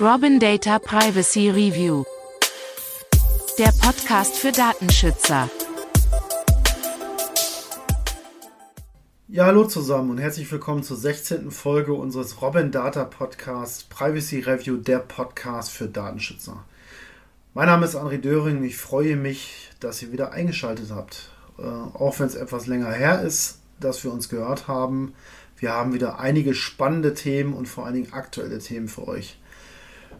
Robin Data Privacy Review. Der Podcast für Datenschützer. Ja, hallo zusammen und herzlich willkommen zur 16. Folge unseres Robin Data Podcasts Privacy Review, der Podcast für Datenschützer. Mein Name ist André Döring und ich freue mich, dass ihr wieder eingeschaltet habt. Äh, auch wenn es etwas länger her ist, dass wir uns gehört haben. Wir haben wieder einige spannende Themen und vor allen Dingen aktuelle Themen für euch.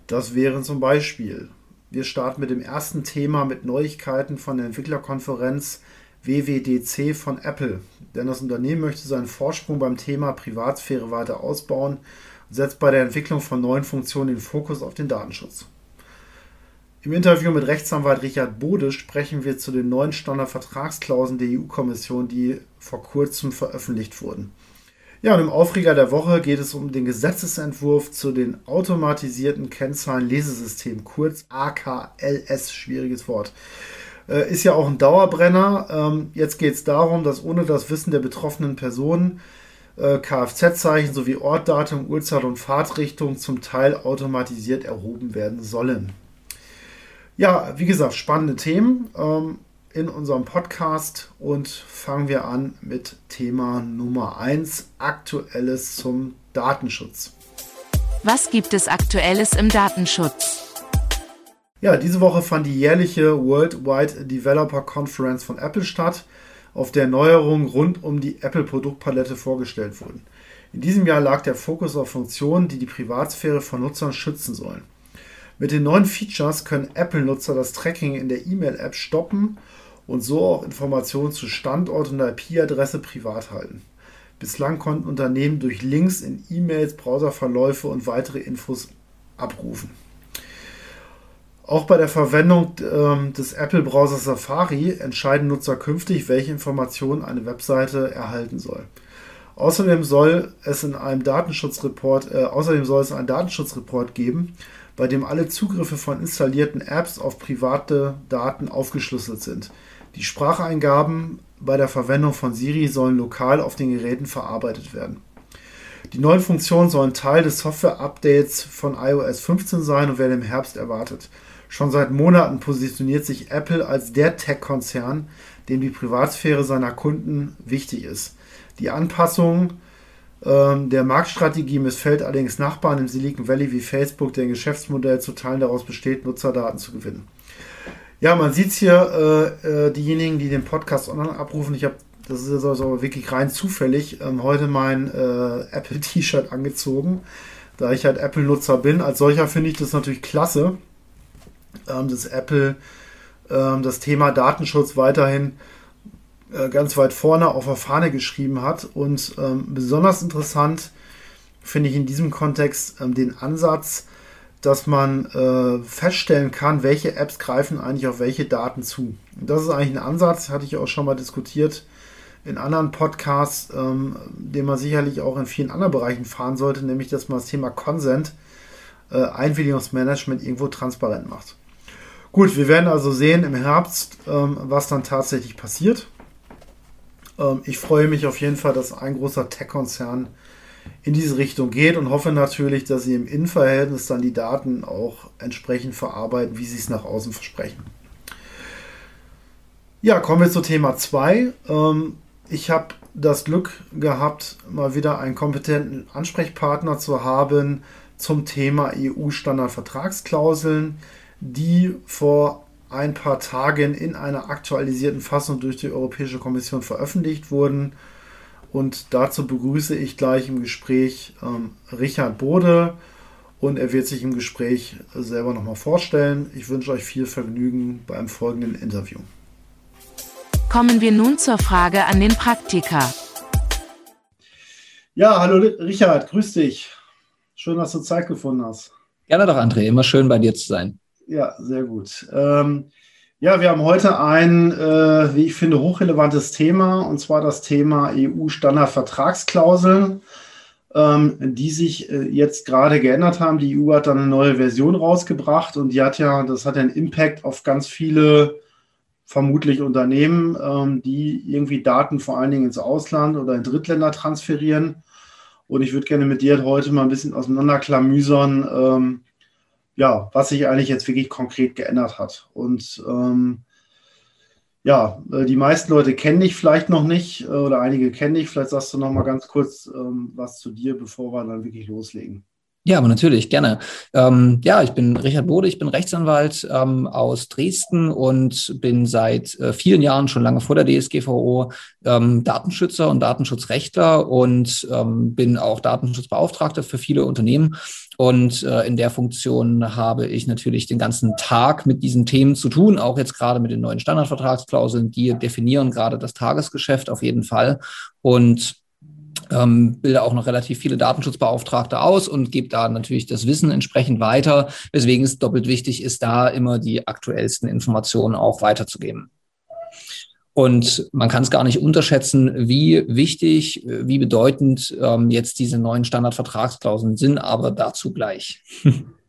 Das wären zum Beispiel, wir starten mit dem ersten Thema mit Neuigkeiten von der Entwicklerkonferenz WWDC von Apple. Denn das Unternehmen möchte seinen Vorsprung beim Thema Privatsphäre weiter ausbauen und setzt bei der Entwicklung von neuen Funktionen den Fokus auf den Datenschutz. Im Interview mit Rechtsanwalt Richard Bode sprechen wir zu den neuen Standardvertragsklauseln der EU-Kommission, die vor kurzem veröffentlicht wurden. Ja, und im Aufreger der Woche geht es um den Gesetzesentwurf zu den automatisierten Kennzahlen-Lesesystemen, kurz AKLS, schwieriges Wort. Äh, ist ja auch ein Dauerbrenner. Ähm, jetzt geht es darum, dass ohne das Wissen der betroffenen Personen äh, Kfz-Zeichen sowie Ortdatum, Uhrzeit und Fahrtrichtung zum Teil automatisiert erhoben werden sollen. Ja, wie gesagt, spannende Themen. Ähm, in unserem Podcast und fangen wir an mit Thema Nummer 1, Aktuelles zum Datenschutz. Was gibt es Aktuelles im Datenschutz? Ja, diese Woche fand die jährliche Worldwide Developer Conference von Apple statt, auf der Neuerungen rund um die Apple-Produktpalette vorgestellt wurden. In diesem Jahr lag der Fokus auf Funktionen, die die Privatsphäre von Nutzern schützen sollen. Mit den neuen Features können Apple-Nutzer das Tracking in der E-Mail-App stoppen und so auch Informationen zu Standort und IP-Adresse privat halten. Bislang konnten Unternehmen durch Links in E-Mails, Browserverläufe und weitere Infos abrufen. Auch bei der Verwendung äh, des Apple-Browsers Safari entscheiden Nutzer künftig, welche Informationen eine Webseite erhalten soll. Außerdem soll es in einem Datenschutzreport, äh, außerdem soll es einen Datenschutzreport geben, bei dem alle Zugriffe von installierten Apps auf private Daten aufgeschlüsselt sind. Die Spracheingaben bei der Verwendung von Siri sollen lokal auf den Geräten verarbeitet werden. Die neuen Funktionen sollen Teil des Software-Updates von iOS 15 sein und werden im Herbst erwartet. Schon seit Monaten positioniert sich Apple als der Tech-Konzern, dem die Privatsphäre seiner Kunden wichtig ist. Die Anpassung äh, der Marktstrategie missfällt allerdings Nachbarn im Silicon Valley wie Facebook, deren Geschäftsmodell zu Teilen daraus besteht, Nutzerdaten zu gewinnen. Ja, man sieht hier, äh, äh, diejenigen, die den Podcast online abrufen, ich habe, das ist also wirklich rein zufällig, ähm, heute mein äh, Apple-T-Shirt angezogen, da ich halt Apple-Nutzer bin. Als solcher finde ich das natürlich klasse, ähm, dass Apple ähm, das Thema Datenschutz weiterhin äh, ganz weit vorne auf der Fahne geschrieben hat. Und ähm, besonders interessant finde ich in diesem Kontext ähm, den Ansatz, dass man äh, feststellen kann, welche Apps greifen eigentlich auf welche Daten zu. Und das ist eigentlich ein Ansatz, hatte ich auch schon mal diskutiert in anderen Podcasts, ähm, den man sicherlich auch in vielen anderen Bereichen fahren sollte, nämlich dass man das Thema Consent, äh, Einwilligungsmanagement irgendwo transparent macht. Gut, wir werden also sehen im Herbst, ähm, was dann tatsächlich passiert. Ähm, ich freue mich auf jeden Fall, dass ein großer Tech-Konzern in diese Richtung geht und hoffe natürlich, dass sie im Innenverhältnis dann die Daten auch entsprechend verarbeiten, wie sie es nach außen versprechen. Ja, kommen wir zu Thema 2. Ähm, ich habe das Glück gehabt, mal wieder einen kompetenten Ansprechpartner zu haben zum Thema EU-Standardvertragsklauseln, die vor ein paar Tagen in einer aktualisierten Fassung durch die Europäische Kommission veröffentlicht wurden und dazu begrüße ich gleich im Gespräch ähm, Richard Bode und er wird sich im Gespräch selber nochmal vorstellen. Ich wünsche euch viel Vergnügen beim folgenden Interview. Kommen wir nun zur Frage an den Praktiker. Ja, hallo Richard, grüß dich. Schön, dass du Zeit gefunden hast. Gerne doch, André. Immer schön bei dir zu sein. Ja, sehr gut. Ähm, ja, wir haben heute ein, äh, wie ich finde, hochrelevantes Thema, und zwar das Thema EU-Standardvertragsklauseln, ähm, die sich äh, jetzt gerade geändert haben. Die EU hat dann eine neue Version rausgebracht und die hat ja, das hat einen Impact auf ganz viele vermutlich Unternehmen, ähm, die irgendwie Daten vor allen Dingen ins Ausland oder in Drittländer transferieren. Und ich würde gerne mit dir heute mal ein bisschen auseinanderklamüsern, ähm, ja, was sich eigentlich jetzt wirklich konkret geändert hat. Und ähm, ja, äh, die meisten Leute kennen dich vielleicht noch nicht äh, oder einige kennen dich. Vielleicht sagst du noch mal ganz kurz ähm, was zu dir, bevor wir dann wirklich loslegen. Ja, aber natürlich, gerne. Ähm, ja, ich bin Richard Bode, ich bin Rechtsanwalt ähm, aus Dresden und bin seit äh, vielen Jahren, schon lange vor der DSGVO, ähm, Datenschützer und Datenschutzrechtler und ähm, bin auch Datenschutzbeauftragter für viele Unternehmen. Und äh, in der Funktion habe ich natürlich den ganzen Tag mit diesen Themen zu tun, auch jetzt gerade mit den neuen Standardvertragsklauseln, die definieren gerade das Tagesgeschäft auf jeden Fall. Und ähm, bilde auch noch relativ viele Datenschutzbeauftragte aus und gebe da natürlich das Wissen entsprechend weiter, weswegen es doppelt wichtig ist, da immer die aktuellsten Informationen auch weiterzugeben. Und man kann es gar nicht unterschätzen, wie wichtig, wie bedeutend ähm, jetzt diese neuen Standardvertragsklauseln sind, aber dazu gleich.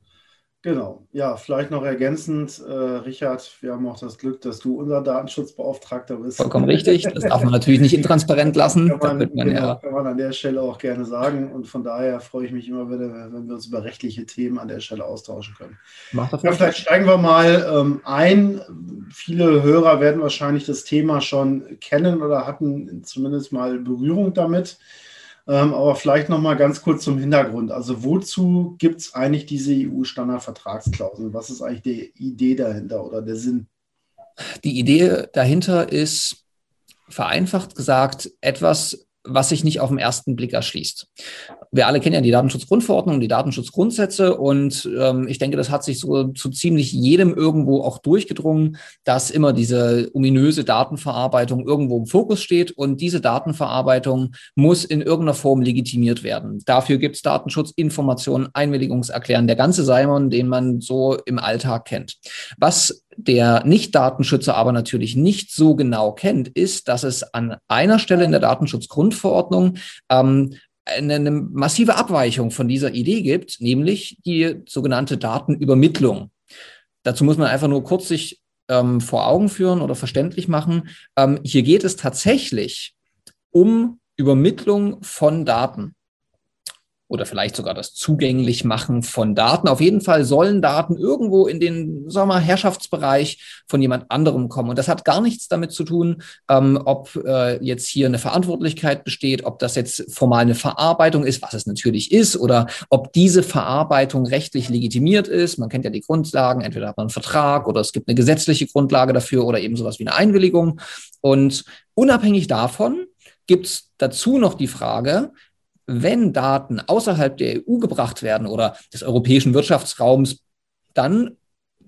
Genau, ja, vielleicht noch ergänzend, äh, Richard, wir haben auch das Glück, dass du unser Datenschutzbeauftragter bist. Vollkommen richtig, das darf man natürlich nicht intransparent lassen. Kann man, man, genau, ja. kann man an der Stelle auch gerne sagen und von daher freue ich mich immer wieder, wenn wir uns über rechtliche Themen an der Stelle austauschen können. Macht das ja, vielleicht steigen wir mal ähm, ein. Viele Hörer werden wahrscheinlich das Thema schon kennen oder hatten zumindest mal Berührung damit. Ähm, aber vielleicht noch mal ganz kurz zum Hintergrund. Also wozu gibt es eigentlich diese EU-Standardvertragsklausel? Was ist eigentlich die Idee dahinter oder der Sinn? Die Idee dahinter ist, vereinfacht gesagt, etwas, was sich nicht auf den ersten Blick erschließt. Wir alle kennen ja die Datenschutzgrundverordnung, die Datenschutzgrundsätze und ähm, ich denke, das hat sich so zu ziemlich jedem irgendwo auch durchgedrungen, dass immer diese ominöse Datenverarbeitung irgendwo im Fokus steht und diese Datenverarbeitung muss in irgendeiner Form legitimiert werden. Dafür gibt es Datenschutz, Informationen, Einwilligungserklären, der ganze Simon, den man so im Alltag kennt. Was der Nicht-Datenschützer aber natürlich nicht so genau kennt, ist, dass es an einer Stelle in der Datenschutzgrundverordnung ähm, eine, eine massive Abweichung von dieser Idee gibt, nämlich die sogenannte Datenübermittlung. Dazu muss man einfach nur kurz sich ähm, vor Augen führen oder verständlich machen. Ähm, hier geht es tatsächlich um Übermittlung von Daten oder vielleicht sogar das Zugänglichmachen von Daten. Auf jeden Fall sollen Daten irgendwo in den sagen wir, Herrschaftsbereich von jemand anderem kommen. Und das hat gar nichts damit zu tun, ähm, ob äh, jetzt hier eine Verantwortlichkeit besteht, ob das jetzt formal eine Verarbeitung ist, was es natürlich ist, oder ob diese Verarbeitung rechtlich legitimiert ist. Man kennt ja die Grundlagen, entweder hat man einen Vertrag oder es gibt eine gesetzliche Grundlage dafür oder eben sowas wie eine Einwilligung. Und unabhängig davon gibt es dazu noch die Frage, wenn Daten außerhalb der EU gebracht werden oder des europäischen Wirtschaftsraums, dann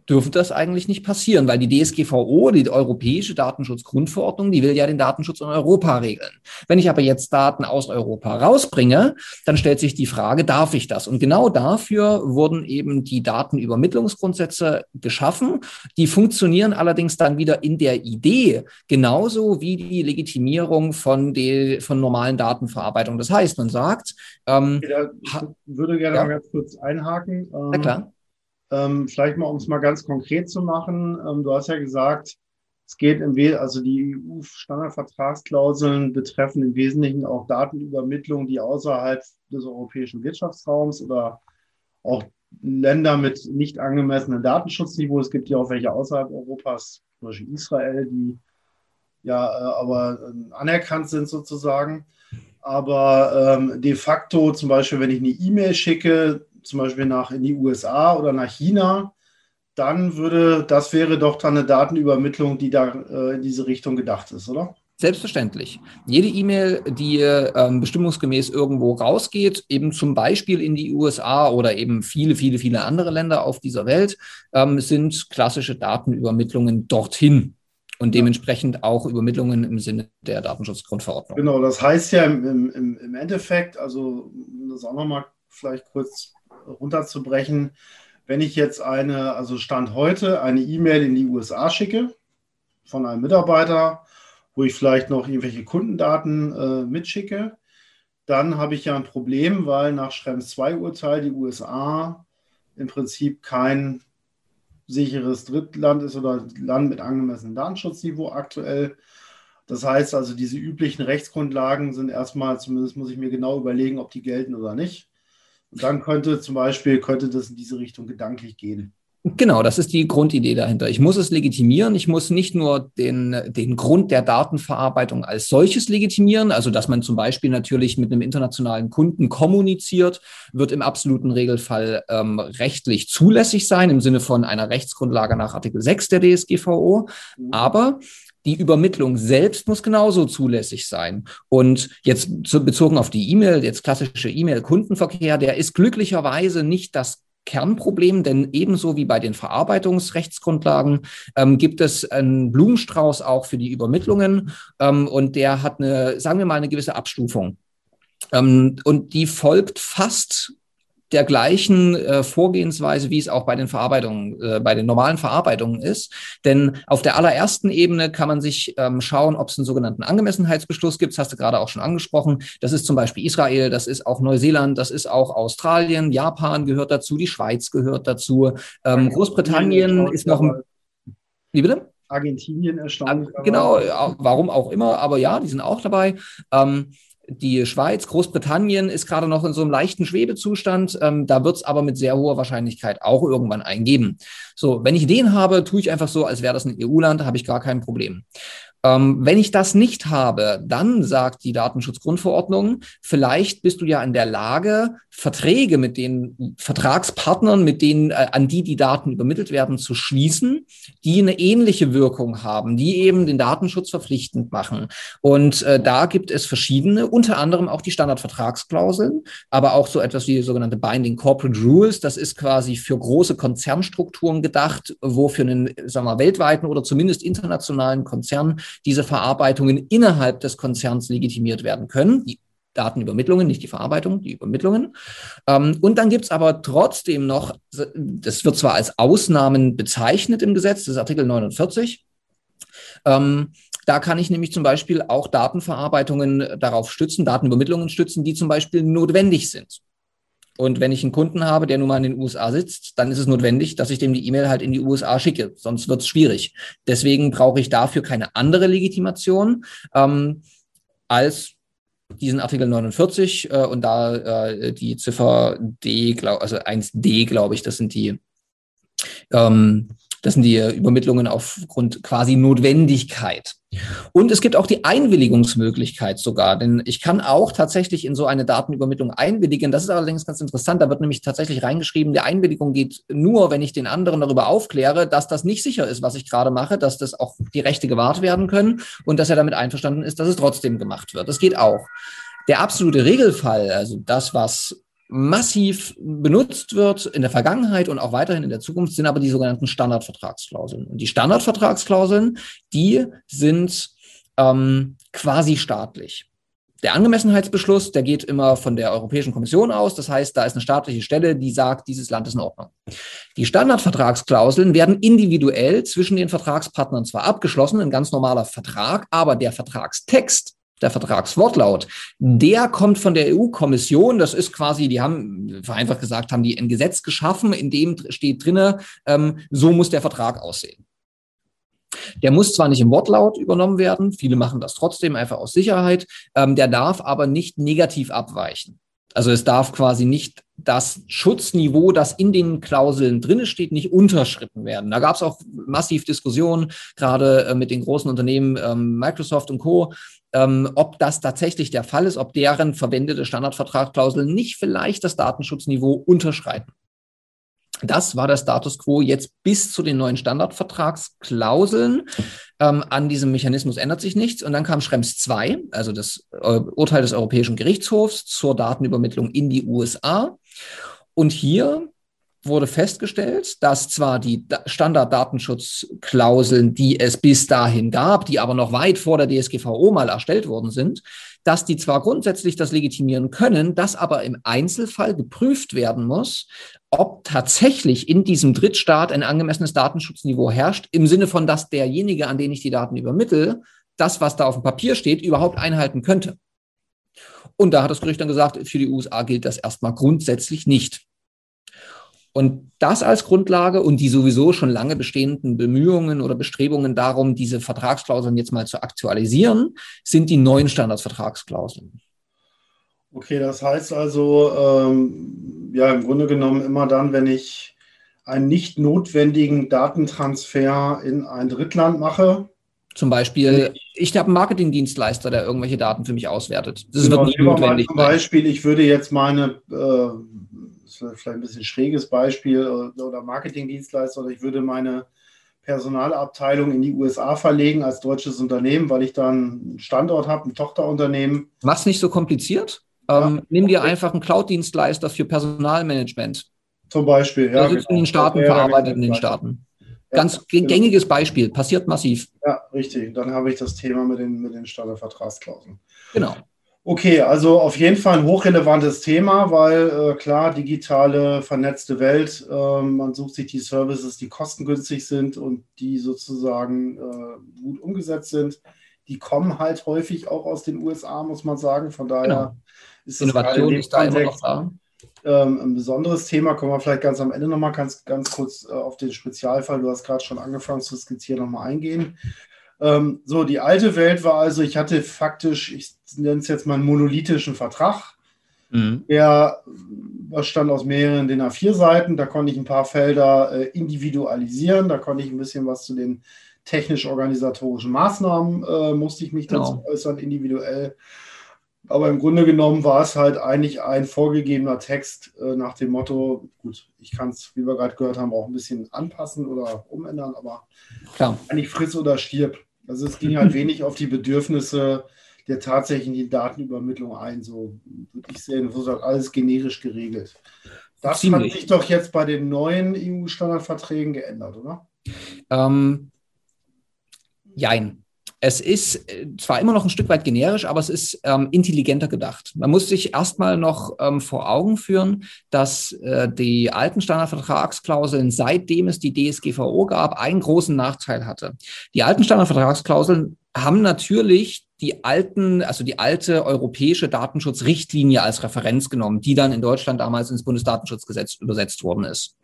dürfte das eigentlich nicht passieren, weil die DSGVO, die Europäische Datenschutzgrundverordnung, die will ja den Datenschutz in Europa regeln. Wenn ich aber jetzt Daten aus Europa rausbringe, dann stellt sich die Frage, darf ich das? Und genau dafür wurden eben die Datenübermittlungsgrundsätze geschaffen. Die funktionieren allerdings dann wieder in der Idee genauso wie die Legitimierung von, die, von normalen Datenverarbeitung. Das heißt, man sagt, ähm, ich würde gerne ja. mal ganz kurz einhaken. Ähm, Na klar ähm, vielleicht mal, um es mal ganz konkret zu machen. Ähm, du hast ja gesagt, es geht im Wesentlichen, also die EU-Standardvertragsklauseln betreffen im Wesentlichen auch Datenübermittlung, die außerhalb des europäischen Wirtschaftsraums oder auch Länder mit nicht angemessenem Datenschutzniveau. Es gibt ja auch welche außerhalb Europas, zum Beispiel Israel, die ja äh, aber äh, anerkannt sind sozusagen. Aber ähm, de facto, zum Beispiel, wenn ich eine E-Mail schicke, zum Beispiel nach in die USA oder nach China, dann würde, das wäre doch dann eine Datenübermittlung, die da äh, in diese Richtung gedacht ist, oder? Selbstverständlich. Jede E-Mail, die ähm, bestimmungsgemäß irgendwo rausgeht, eben zum Beispiel in die USA oder eben viele, viele, viele andere Länder auf dieser Welt, ähm, sind klassische Datenübermittlungen dorthin und dementsprechend auch Übermittlungen im Sinne der Datenschutzgrundverordnung. Genau, das heißt ja im, im, im Endeffekt, also das auch nochmal vielleicht kurz runterzubrechen, wenn ich jetzt eine, also Stand heute, eine E-Mail in die USA schicke von einem Mitarbeiter, wo ich vielleicht noch irgendwelche Kundendaten äh, mitschicke, dann habe ich ja ein Problem, weil nach Schrems 2 Urteil die USA im Prinzip kein sicheres Drittland ist oder Land mit angemessenem Datenschutzniveau aktuell. Das heißt also, diese üblichen Rechtsgrundlagen sind erstmal, zumindest muss ich mir genau überlegen, ob die gelten oder nicht. Und dann könnte zum Beispiel, könnte das in diese Richtung gedanklich gehen. Genau, das ist die Grundidee dahinter. Ich muss es legitimieren. Ich muss nicht nur den, den Grund der Datenverarbeitung als solches legitimieren, also dass man zum Beispiel natürlich mit einem internationalen Kunden kommuniziert, wird im absoluten Regelfall ähm, rechtlich zulässig sein, im Sinne von einer Rechtsgrundlage nach Artikel 6 der DSGVO. Mhm. Aber die Übermittlung selbst muss genauso zulässig sein. Und jetzt bezogen auf die E-Mail, jetzt klassische E-Mail-Kundenverkehr, der ist glücklicherweise nicht das Kernproblem, denn ebenso wie bei den Verarbeitungsrechtsgrundlagen ähm, gibt es einen Blumenstrauß auch für die Übermittlungen ähm, und der hat eine, sagen wir mal, eine gewisse Abstufung. Ähm, und die folgt fast der gleichen äh, Vorgehensweise, wie es auch bei den Verarbeitungen, äh, bei den normalen Verarbeitungen ist. Denn auf der allerersten Ebene kann man sich ähm, schauen, ob es einen sogenannten Angemessenheitsbeschluss gibt. Das hast du gerade auch schon angesprochen. Das ist zum Beispiel Israel, das ist auch Neuseeland, das ist auch Australien, Japan gehört dazu, die Schweiz gehört dazu. Ähm, Großbritannien ist noch ein. Wie bitte? Argentinien erstaunlich. Genau, warum auch immer, aber ja, die sind auch dabei. Ähm, die Schweiz, Großbritannien ist gerade noch in so einem leichten Schwebezustand. Ähm, da wird es aber mit sehr hoher Wahrscheinlichkeit auch irgendwann eingeben. So, wenn ich den habe, tue ich einfach so, als wäre das ein EU-Land, habe ich gar kein Problem. Ähm, wenn ich das nicht habe, dann sagt die Datenschutzgrundverordnung, vielleicht bist du ja in der Lage, Verträge mit den Vertragspartnern, mit denen, äh, an die die Daten übermittelt werden, zu schließen, die eine ähnliche Wirkung haben, die eben den Datenschutz verpflichtend machen. Und äh, da gibt es verschiedene, unter anderem auch die Standardvertragsklauseln, aber auch so etwas wie sogenannte Binding Corporate Rules. Das ist quasi für große Konzernstrukturen gedacht, wo für einen, sagen wir, weltweiten oder zumindest internationalen Konzern diese Verarbeitungen innerhalb des Konzerns legitimiert werden können. Die Datenübermittlungen, nicht die Verarbeitung, die Übermittlungen. Ähm, und dann gibt es aber trotzdem noch, das wird zwar als Ausnahmen bezeichnet im Gesetz, das ist Artikel 49. Ähm, da kann ich nämlich zum Beispiel auch Datenverarbeitungen darauf stützen, Datenübermittlungen stützen, die zum Beispiel notwendig sind. Und wenn ich einen Kunden habe, der nun mal in den USA sitzt, dann ist es notwendig, dass ich dem die E-Mail halt in die USA schicke. Sonst wird es schwierig. Deswegen brauche ich dafür keine andere Legitimation ähm, als diesen Artikel 49 äh, und da äh, die Ziffer D, glaub, also 1D, glaube ich, das sind die ähm, das sind die Übermittlungen aufgrund quasi Notwendigkeit. Und es gibt auch die Einwilligungsmöglichkeit sogar, denn ich kann auch tatsächlich in so eine Datenübermittlung einwilligen. Das ist allerdings ganz interessant. Da wird nämlich tatsächlich reingeschrieben, die Einwilligung geht nur, wenn ich den anderen darüber aufkläre, dass das nicht sicher ist, was ich gerade mache, dass das auch die Rechte gewahrt werden können und dass er damit einverstanden ist, dass es trotzdem gemacht wird. Das geht auch. Der absolute Regelfall, also das, was massiv benutzt wird in der Vergangenheit und auch weiterhin in der Zukunft, sind aber die sogenannten Standardvertragsklauseln. Und die Standardvertragsklauseln, die sind ähm, quasi staatlich. Der Angemessenheitsbeschluss, der geht immer von der Europäischen Kommission aus. Das heißt, da ist eine staatliche Stelle, die sagt, dieses Land ist in Ordnung. Die Standardvertragsklauseln werden individuell zwischen den Vertragspartnern zwar abgeschlossen, ein ganz normaler Vertrag, aber der Vertragstext der Vertragswortlaut, der kommt von der EU-Kommission. Das ist quasi, die haben vereinfacht gesagt, haben die ein Gesetz geschaffen, in dem steht drinne, ähm, so muss der Vertrag aussehen. Der muss zwar nicht im Wortlaut übernommen werden, viele machen das trotzdem einfach aus Sicherheit, ähm, der darf aber nicht negativ abweichen. Also es darf quasi nicht das Schutzniveau, das in den Klauseln drinne steht, nicht unterschritten werden. Da gab es auch massiv Diskussionen, gerade äh, mit den großen Unternehmen ähm, Microsoft und Co., ähm, ob das tatsächlich der Fall ist, ob deren verwendete Standardvertragsklauseln nicht vielleicht das Datenschutzniveau unterschreiten. Das war der Status quo jetzt bis zu den neuen Standardvertragsklauseln. Ähm, an diesem Mechanismus ändert sich nichts. Und dann kam Schrems 2, also das äh, Urteil des Europäischen Gerichtshofs zur Datenübermittlung in die USA. Und hier wurde festgestellt, dass zwar die Standarddatenschutzklauseln, die es bis dahin gab, die aber noch weit vor der DSGVO mal erstellt worden sind, dass die zwar grundsätzlich das legitimieren können, dass aber im Einzelfall geprüft werden muss, ob tatsächlich in diesem Drittstaat ein angemessenes Datenschutzniveau herrscht, im Sinne von, dass derjenige, an den ich die Daten übermittle, das, was da auf dem Papier steht, überhaupt einhalten könnte. Und da hat das Gericht dann gesagt, für die USA gilt das erstmal grundsätzlich nicht. Und das als Grundlage und die sowieso schon lange bestehenden Bemühungen oder Bestrebungen darum, diese Vertragsklauseln jetzt mal zu aktualisieren, sind die neuen Standardvertragsklauseln. Okay, das heißt also, ähm, ja, im Grunde genommen immer dann, wenn ich einen nicht notwendigen Datentransfer in ein Drittland mache. Zum Beispiel, ich habe einen Marketingdienstleister, der irgendwelche Daten für mich auswertet. Das genau, wird nicht notwendig. Zum Beispiel, ich würde jetzt meine, äh, vielleicht ein bisschen schräges Beispiel, äh, oder Marketingdienstleister, oder ich würde meine Personalabteilung in die USA verlegen als deutsches Unternehmen, weil ich dann einen Standort habe, ein Tochterunternehmen. Mach's nicht so kompliziert. Ähm, nimm dir einfach einen Cloud-Dienstleister für Personalmanagement. Zum Beispiel, ja. Der sitzt genau. in den Staaten, ja, verarbeitet in den Staaten. Ganz ja, genau. gängiges Beispiel, passiert massiv. Ja, richtig. Dann habe ich das Thema mit den, mit den Standardvertragsklauseln. Genau. Okay, also auf jeden Fall ein hochrelevantes Thema, weil äh, klar, digitale, vernetzte Welt, äh, man sucht sich die Services, die kostengünstig sind und die sozusagen äh, gut umgesetzt sind. Die kommen halt häufig auch aus den USA, muss man sagen. Von daher genau. ist Innovation ist da immer noch da. Ähm, ein besonderes Thema, kommen wir vielleicht ganz am Ende nochmal ganz, ganz kurz äh, auf den Spezialfall, du hast gerade schon angefangen zu skizzieren, nochmal eingehen. Ähm, so, die alte Welt war also, ich hatte faktisch, ich nenne es jetzt mal einen monolithischen Vertrag. Mhm. Der bestand aus mehreren DIN A4-Seiten. Da konnte ich ein paar Felder äh, individualisieren. Da konnte ich ein bisschen was zu den technisch-organisatorischen Maßnahmen, äh, musste ich mich genau. dazu äußern, individuell. Aber im Grunde genommen war es halt eigentlich ein vorgegebener Text äh, nach dem Motto, gut, ich kann es, wie wir gerade gehört haben, auch ein bisschen anpassen oder umändern, aber Klar. eigentlich friss oder stirb. Also es ging halt wenig auf die Bedürfnisse der tatsächlichen Datenübermittlung ein. So würde ich sehen, das ist halt alles generisch geregelt. Das Ziemlich. hat sich doch jetzt bei den neuen EU-Standardverträgen geändert, oder? Ähm, jein es ist äh, zwar immer noch ein Stück weit generisch, aber es ist ähm, intelligenter gedacht. Man muss sich erstmal noch ähm, vor Augen führen, dass äh, die alten Standardvertragsklauseln, seitdem es die DSGVO gab, einen großen Nachteil hatte. Die alten Standardvertragsklauseln haben natürlich die alten, also die alte europäische Datenschutzrichtlinie als Referenz genommen, die dann in Deutschland damals ins Bundesdatenschutzgesetz übersetzt worden ist.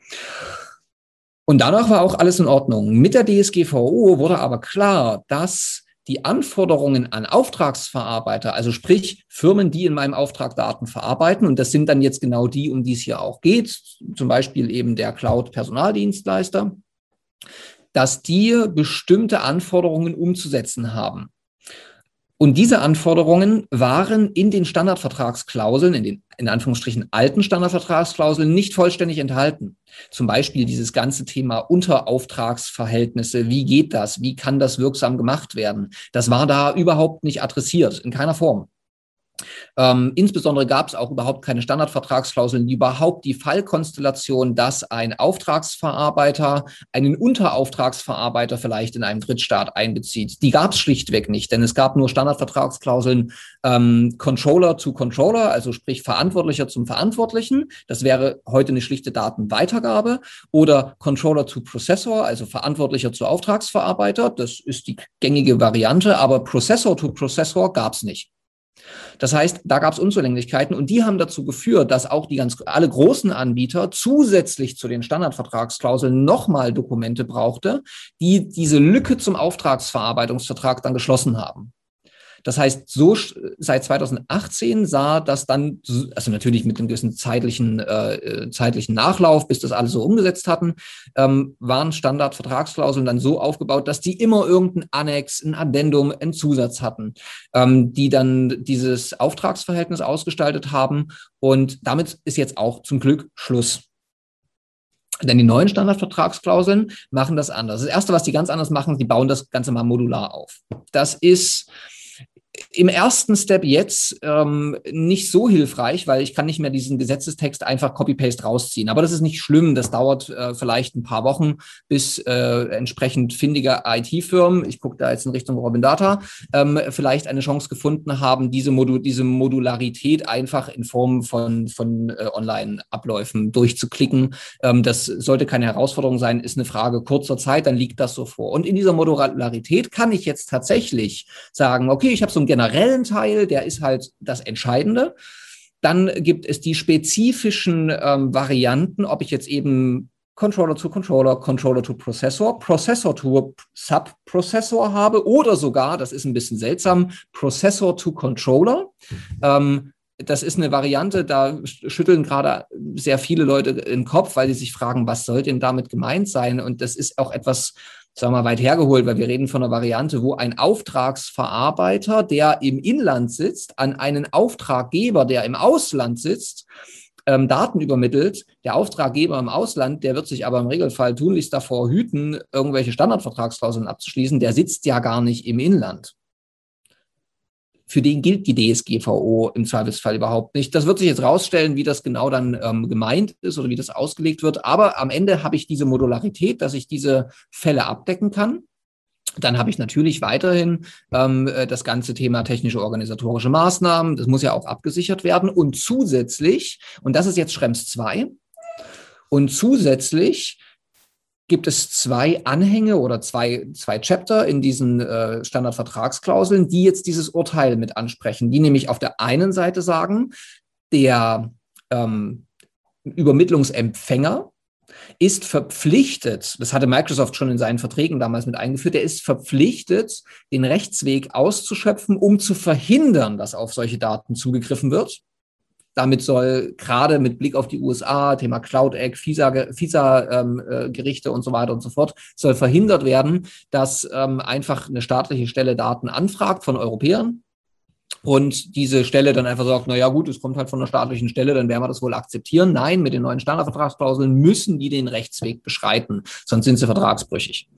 Und danach war auch alles in Ordnung. Mit der DSGVO wurde aber klar, dass die Anforderungen an Auftragsverarbeiter, also sprich Firmen, die in meinem Auftrag Daten verarbeiten, und das sind dann jetzt genau die, um die es hier auch geht, zum Beispiel eben der Cloud-Personaldienstleister, dass die bestimmte Anforderungen umzusetzen haben. Und diese Anforderungen waren in den Standardvertragsklauseln, in den in Anführungsstrichen alten Standardvertragsklauseln nicht vollständig enthalten. Zum Beispiel dieses ganze Thema Unterauftragsverhältnisse. Wie geht das? Wie kann das wirksam gemacht werden? Das war da überhaupt nicht adressiert, in keiner Form. Ähm, insbesondere gab es auch überhaupt keine Standardvertragsklauseln, die überhaupt die Fallkonstellation, dass ein Auftragsverarbeiter einen Unterauftragsverarbeiter vielleicht in einem Drittstaat einbezieht. Die gab es schlichtweg nicht, denn es gab nur Standardvertragsklauseln ähm, Controller zu Controller, also sprich Verantwortlicher zum Verantwortlichen. Das wäre heute eine schlichte Datenweitergabe oder Controller zu Prozessor, also Verantwortlicher zu Auftragsverarbeiter. Das ist die gängige Variante, aber Prozessor to Prozessor gab es nicht. Das heißt, da gab es Unzulänglichkeiten und die haben dazu geführt, dass auch die ganz alle großen Anbieter zusätzlich zu den Standardvertragsklauseln nochmal Dokumente brauchte, die diese Lücke zum Auftragsverarbeitungsvertrag dann geschlossen haben. Das heißt, so seit 2018 sah das dann, also natürlich mit einem gewissen zeitlichen, äh, äh, zeitlichen Nachlauf, bis das alle so umgesetzt hatten, ähm, waren Standardvertragsklauseln dann so aufgebaut, dass die immer irgendein Annex, ein Addendum, einen Zusatz hatten, ähm, die dann dieses Auftragsverhältnis ausgestaltet haben. Und damit ist jetzt auch zum Glück Schluss. Denn die neuen Standardvertragsklauseln machen das anders. Das Erste, was die ganz anders machen, die bauen das Ganze mal modular auf. Das ist im ersten Step jetzt ähm, nicht so hilfreich, weil ich kann nicht mehr diesen Gesetzestext einfach Copy-Paste rausziehen. Aber das ist nicht schlimm. Das dauert äh, vielleicht ein paar Wochen, bis äh, entsprechend findige IT-Firmen, ich gucke da jetzt in Richtung Robin Data, ähm, vielleicht eine Chance gefunden haben, diese, Modu diese Modularität einfach in Form von, von äh, Online-Abläufen durchzuklicken. Ähm, das sollte keine Herausforderung sein, ist eine Frage kurzer Zeit, dann liegt das so vor. Und in dieser Modularität kann ich jetzt tatsächlich sagen, okay, ich habe so ein generellen Teil, der ist halt das Entscheidende. Dann gibt es die spezifischen ähm, Varianten, ob ich jetzt eben Controller to Controller, Controller to Prozessor, Prozessor to Subprozessor habe oder sogar, das ist ein bisschen seltsam, Prozessor to Controller. Ähm, das ist eine Variante, da schütteln gerade sehr viele Leute den Kopf, weil sie sich fragen, was soll denn damit gemeint sein? Und das ist auch etwas, sagen wir weit hergeholt, weil wir reden von einer Variante, wo ein Auftragsverarbeiter, der im Inland sitzt, an einen Auftraggeber, der im Ausland sitzt, ähm, Daten übermittelt. Der Auftraggeber im Ausland, der wird sich aber im Regelfall tunlichst davor hüten, irgendwelche Standardvertragsklauseln abzuschließen. Der sitzt ja gar nicht im Inland für den gilt die DSGVO im Zweifelsfall überhaupt nicht. Das wird sich jetzt rausstellen, wie das genau dann ähm, gemeint ist oder wie das ausgelegt wird. Aber am Ende habe ich diese Modularität, dass ich diese Fälle abdecken kann. Dann habe ich natürlich weiterhin ähm, äh, das ganze Thema technische organisatorische Maßnahmen. Das muss ja auch abgesichert werden. Und zusätzlich, und das ist jetzt Schrems 2, und zusätzlich gibt es zwei Anhänge oder zwei, zwei Chapter in diesen äh, Standardvertragsklauseln, die jetzt dieses Urteil mit ansprechen, die nämlich auf der einen Seite sagen, der ähm, Übermittlungsempfänger ist verpflichtet, das hatte Microsoft schon in seinen Verträgen damals mit eingeführt, der ist verpflichtet, den Rechtsweg auszuschöpfen, um zu verhindern, dass auf solche Daten zugegriffen wird. Damit soll gerade mit Blick auf die USA, Thema Cloud Act, FISA-Gerichte ähm, äh, und so weiter und so fort, soll verhindert werden, dass ähm, einfach eine staatliche Stelle Daten anfragt von Europäern und diese Stelle dann einfach sagt, na ja gut, es kommt halt von einer staatlichen Stelle, dann werden wir das wohl akzeptieren. Nein, mit den neuen Standardvertragsklauseln müssen die den Rechtsweg beschreiten, sonst sind sie vertragsbrüchig.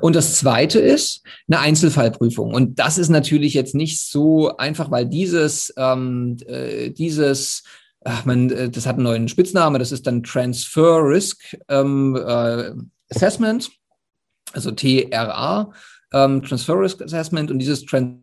Und das zweite ist eine Einzelfallprüfung. Und das ist natürlich jetzt nicht so einfach, weil dieses, ähm, äh, dieses ach man, äh, das hat einen neuen Spitzname, das ist dann Transfer Risk ähm, äh, Assessment, also TRA, ähm, Transfer Risk Assessment. Und dieses Transfer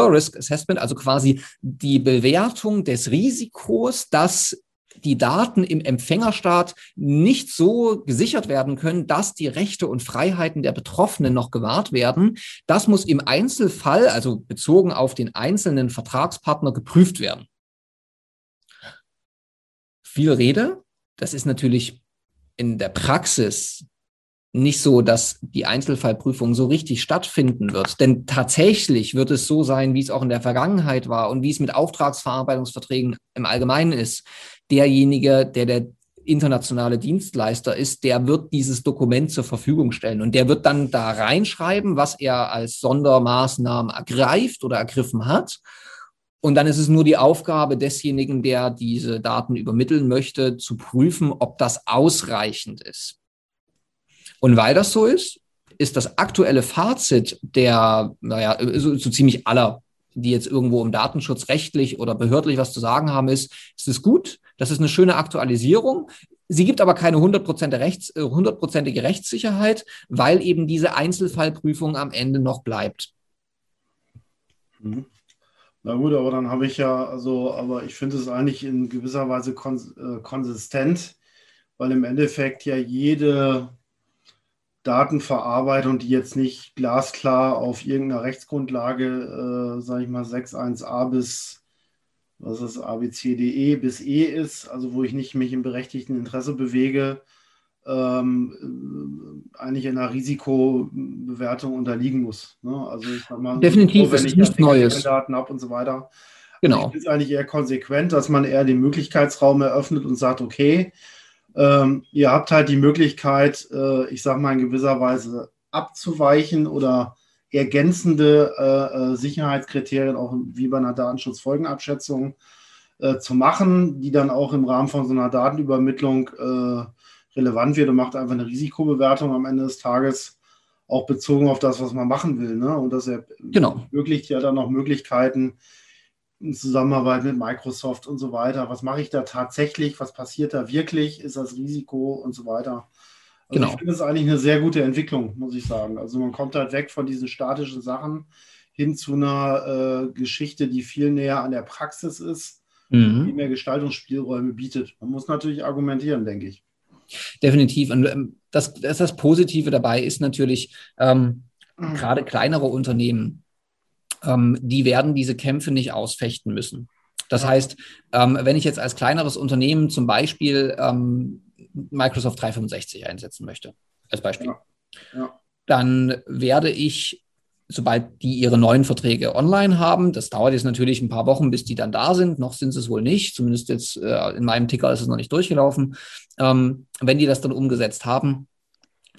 Risk Assessment, also quasi die Bewertung des Risikos, dass die Daten im Empfängerstaat nicht so gesichert werden können, dass die Rechte und Freiheiten der Betroffenen noch gewahrt werden. Das muss im Einzelfall, also bezogen auf den einzelnen Vertragspartner, geprüft werden. Viel Rede. Das ist natürlich in der Praxis nicht so, dass die Einzelfallprüfung so richtig stattfinden wird. Denn tatsächlich wird es so sein, wie es auch in der Vergangenheit war und wie es mit Auftragsverarbeitungsverträgen im Allgemeinen ist. Derjenige, der der internationale Dienstleister ist, der wird dieses Dokument zur Verfügung stellen und der wird dann da reinschreiben, was er als Sondermaßnahmen ergreift oder ergriffen hat. Und dann ist es nur die Aufgabe desjenigen, der diese Daten übermitteln möchte, zu prüfen, ob das ausreichend ist. Und weil das so ist, ist das aktuelle Fazit der, naja, so, so ziemlich aller, die jetzt irgendwo im Datenschutz rechtlich oder behördlich was zu sagen haben, ist, ist es gut, das ist eine schöne Aktualisierung. Sie gibt aber keine hundertprozentige, äh, Rechtssicherheit, weil eben diese Einzelfallprüfung am Ende noch bleibt. Mhm. Na gut, aber dann habe ich ja, also, aber ich finde es eigentlich in gewisser Weise kons äh, konsistent, weil im Endeffekt ja jede Datenverarbeitung, die jetzt nicht glasklar auf irgendeiner Rechtsgrundlage, äh, sage ich mal, 6.1a bis was ist ABCDE bis E ist, also wo ich nicht mich im berechtigten Interesse bewege, ähm, äh, eigentlich in einer Risikobewertung unterliegen muss. Ne? Also ich sag mal, definitiv, so, wenn ich nichts Neues. Daten habe und so weiter. Genau. Also ich finde es eigentlich eher konsequent, dass man eher den Möglichkeitsraum eröffnet und sagt, okay, ähm, ihr habt halt die Möglichkeit, äh, ich sage mal in gewisser Weise abzuweichen oder ergänzende äh, äh, Sicherheitskriterien, auch wie bei einer Datenschutzfolgenabschätzung, äh, zu machen, die dann auch im Rahmen von so einer Datenübermittlung äh, relevant wird und macht einfach eine Risikobewertung am Ende des Tages, auch bezogen auf das, was man machen will. Ne? Und das genau. ermöglicht ja dann auch Möglichkeiten, in Zusammenarbeit mit Microsoft und so weiter. Was mache ich da tatsächlich? Was passiert da wirklich? Ist das Risiko und so weiter? Also genau. ich finde es eigentlich eine sehr gute Entwicklung, muss ich sagen. Also man kommt halt weg von diesen statischen Sachen hin zu einer äh, Geschichte, die viel näher an der Praxis ist, mhm. die mehr Gestaltungsspielräume bietet. Man muss natürlich argumentieren, denke ich. Definitiv. Und ähm, das, das, das Positive dabei ist natürlich, ähm, mhm. gerade kleinere Unternehmen, ähm, die werden diese Kämpfe nicht ausfechten müssen. Das heißt, ähm, wenn ich jetzt als kleineres Unternehmen zum Beispiel ähm, Microsoft 365 einsetzen möchte, als Beispiel, ja. Ja. dann werde ich sobald die ihre neuen Verträge online haben. Das dauert jetzt natürlich ein paar Wochen, bis die dann da sind. Noch sind sie es wohl nicht. Zumindest jetzt äh, in meinem Ticker ist es noch nicht durchgelaufen. Ähm, wenn die das dann umgesetzt haben,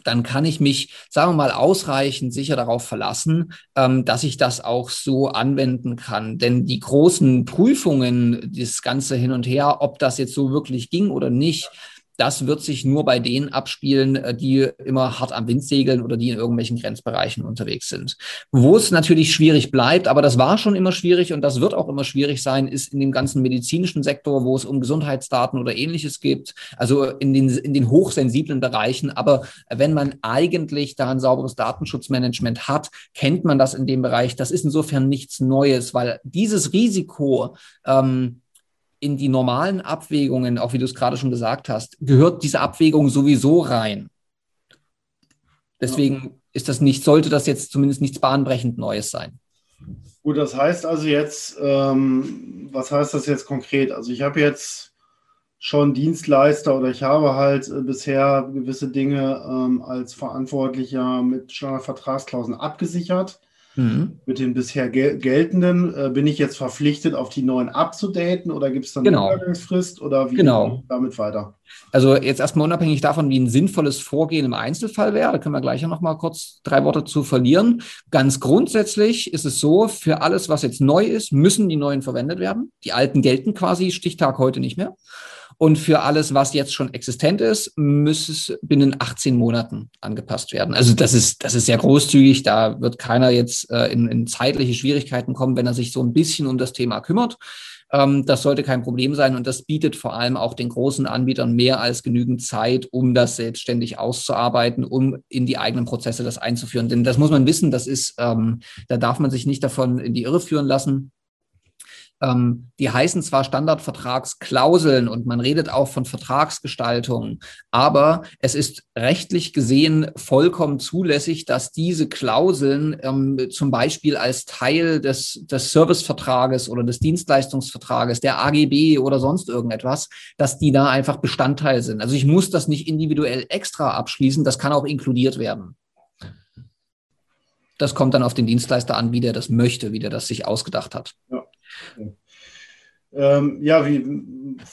dann kann ich mich, sagen wir mal, ausreichend sicher darauf verlassen, ähm, dass ich das auch so anwenden kann. Denn die großen Prüfungen, das Ganze hin und her, ob das jetzt so wirklich ging oder nicht, das wird sich nur bei denen abspielen, äh, die immer hart am Wind segeln oder die in irgendwelchen Grenzbereichen unterwegs sind. Wo es natürlich schwierig bleibt, aber das war schon immer schwierig und das wird auch immer schwierig sein, ist in dem ganzen medizinischen Sektor, wo es um Gesundheitsdaten oder ähnliches geht, also in den, in den hochsensiblen Bereichen. Aber wenn man eigentlich da ein sauberes Datenschutzmanagement hat, kennt man das in dem Bereich. Das ist insofern nichts Neues, weil dieses Risiko, ähm, in die normalen Abwägungen, auch wie du es gerade schon gesagt hast, gehört diese Abwägung sowieso rein. Deswegen ist das nicht, sollte das jetzt zumindest nichts bahnbrechend Neues sein. Gut, das heißt also jetzt, ähm, was heißt das jetzt konkret? Also ich habe jetzt schon Dienstleister oder ich habe halt äh, bisher gewisse Dinge ähm, als Verantwortlicher mit Standardvertragsklauseln abgesichert. Mhm. Mit den bisher gel geltenden äh, bin ich jetzt verpflichtet, auf die neuen abzudaten oder gibt es dann genau. eine Übergangsfrist oder wie genau. damit weiter? Also jetzt erstmal unabhängig davon, wie ein sinnvolles Vorgehen im Einzelfall wäre, da können wir gleich noch mal kurz drei Worte zu verlieren. Ganz grundsätzlich ist es so, für alles, was jetzt neu ist, müssen die neuen verwendet werden. Die alten gelten quasi Stichtag heute nicht mehr. Und für alles, was jetzt schon existent ist, muss es binnen 18 Monaten angepasst werden. Also das ist, das ist sehr großzügig. Da wird keiner jetzt äh, in, in zeitliche Schwierigkeiten kommen, wenn er sich so ein bisschen um das Thema kümmert. Ähm, das sollte kein Problem sein und das bietet vor allem auch den großen Anbietern mehr als genügend Zeit, um das selbstständig auszuarbeiten, um in die eigenen Prozesse das einzuführen. Denn das muss man wissen, das ist, ähm, da darf man sich nicht davon in die Irre führen lassen. Ähm, die heißen zwar Standardvertragsklauseln und man redet auch von Vertragsgestaltung, aber es ist rechtlich gesehen vollkommen zulässig, dass diese Klauseln ähm, zum Beispiel als Teil des, des Servicevertrages oder des Dienstleistungsvertrages, der AGB oder sonst irgendetwas, dass die da einfach Bestandteil sind. Also ich muss das nicht individuell extra abschließen, das kann auch inkludiert werden. Das kommt dann auf den Dienstleister an, wie der das möchte, wie der das sich ausgedacht hat. Ja. Ähm, ja, wie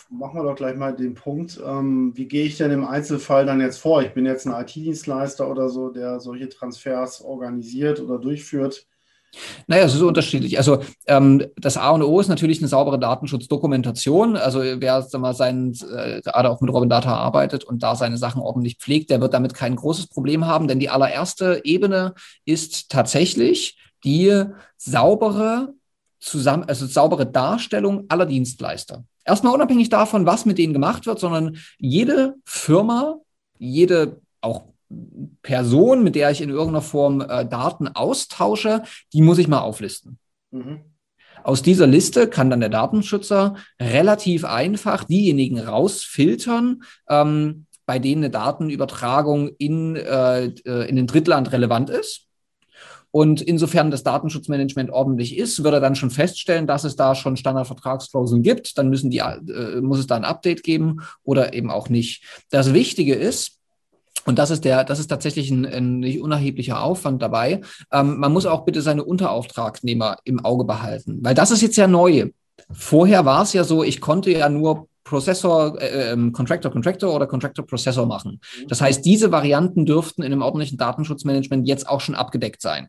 machen wir doch gleich mal den Punkt. Ähm, wie gehe ich denn im Einzelfall dann jetzt vor? Ich bin jetzt ein IT-Dienstleister oder so, der solche Transfers organisiert oder durchführt. Naja, es ist unterschiedlich. Also ähm, das A und O ist natürlich eine saubere Datenschutzdokumentation. Also wer mal, sein, äh, gerade auch mit Robin Data arbeitet und da seine Sachen ordentlich pflegt, der wird damit kein großes Problem haben. Denn die allererste Ebene ist tatsächlich die saubere zusammen, also saubere Darstellung aller Dienstleister. Erstmal unabhängig davon, was mit denen gemacht wird, sondern jede Firma, jede auch Person, mit der ich in irgendeiner Form äh, Daten austausche, die muss ich mal auflisten. Mhm. Aus dieser Liste kann dann der Datenschützer relativ einfach diejenigen rausfiltern, ähm, bei denen eine Datenübertragung in, äh, äh in den Drittland relevant ist. Und insofern das Datenschutzmanagement ordentlich ist, wird er dann schon feststellen, dass es da schon Standardvertragsklauseln gibt. Dann müssen die, äh, muss es da ein Update geben oder eben auch nicht. Das Wichtige ist, und das ist der, das ist tatsächlich ein, ein nicht unerheblicher Aufwand dabei. Ähm, man muss auch bitte seine Unterauftragnehmer im Auge behalten, weil das ist jetzt ja neu. Vorher war es ja so, ich konnte ja nur Prozessor, äh, ähm, Contractor, Contractor oder Contractor, Prozessor machen. Das heißt, diese Varianten dürften in einem ordentlichen Datenschutzmanagement jetzt auch schon abgedeckt sein.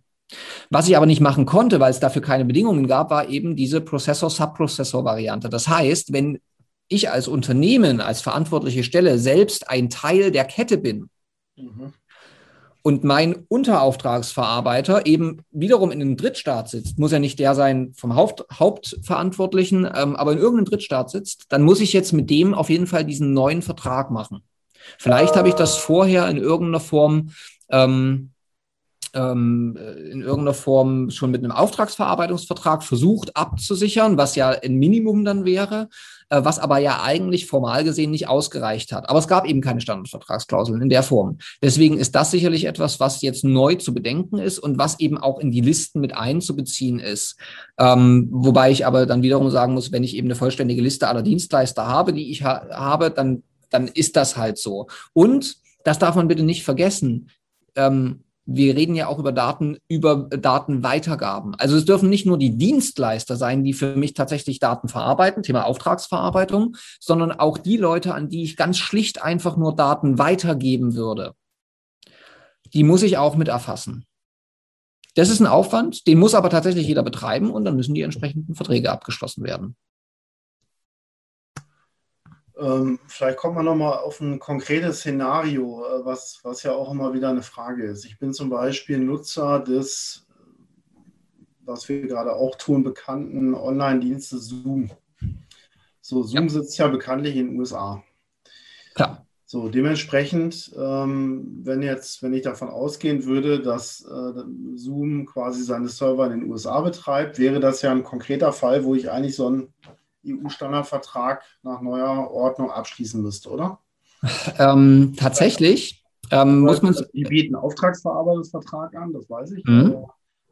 Was ich aber nicht machen konnte, weil es dafür keine Bedingungen gab, war eben diese Prozessor-Subprozessor-Variante. Das heißt, wenn ich als Unternehmen, als verantwortliche Stelle selbst ein Teil der Kette bin mhm. und mein Unterauftragsverarbeiter eben wiederum in einem Drittstaat sitzt, muss ja nicht der sein vom Haupt, Hauptverantwortlichen, ähm, aber in irgendeinem Drittstaat sitzt, dann muss ich jetzt mit dem auf jeden Fall diesen neuen Vertrag machen. Vielleicht habe ich das vorher in irgendeiner Form ähm, ähm, in irgendeiner Form schon mit einem Auftragsverarbeitungsvertrag versucht abzusichern, was ja ein Minimum dann wäre, äh, was aber ja eigentlich formal gesehen nicht ausgereicht hat. Aber es gab eben keine Standardvertragsklauseln in der Form. Deswegen ist das sicherlich etwas, was jetzt neu zu bedenken ist und was eben auch in die Listen mit einzubeziehen ist. Ähm, wobei ich aber dann wiederum sagen muss, wenn ich eben eine vollständige Liste aller Dienstleister habe, die ich ha habe, dann, dann ist das halt so. Und das darf man bitte nicht vergessen. Ähm, wir reden ja auch über Daten, über Datenweitergaben. Also es dürfen nicht nur die Dienstleister sein, die für mich tatsächlich Daten verarbeiten, Thema Auftragsverarbeitung, sondern auch die Leute, an die ich ganz schlicht einfach nur Daten weitergeben würde. Die muss ich auch mit erfassen. Das ist ein Aufwand, den muss aber tatsächlich jeder betreiben und dann müssen die entsprechenden Verträge abgeschlossen werden. Ähm, vielleicht kommt man nochmal auf ein konkretes Szenario, äh, was, was ja auch immer wieder eine Frage ist. Ich bin zum Beispiel Nutzer des, was wir gerade auch tun, bekannten Online-Dienstes Zoom. So, Zoom ja. sitzt ja bekanntlich in den USA. Klar. So, dementsprechend, ähm, wenn jetzt, wenn ich davon ausgehen würde, dass äh, Zoom quasi seine Server in den USA betreibt, wäre das ja ein konkreter Fall, wo ich eigentlich so ein EU-Standardvertrag nach neuer Ordnung abschließen müsste, oder? Ähm, tatsächlich ähm, muss man. Die bieten Auftragsverarbeitungsvertrag an, das weiß ich. Mhm.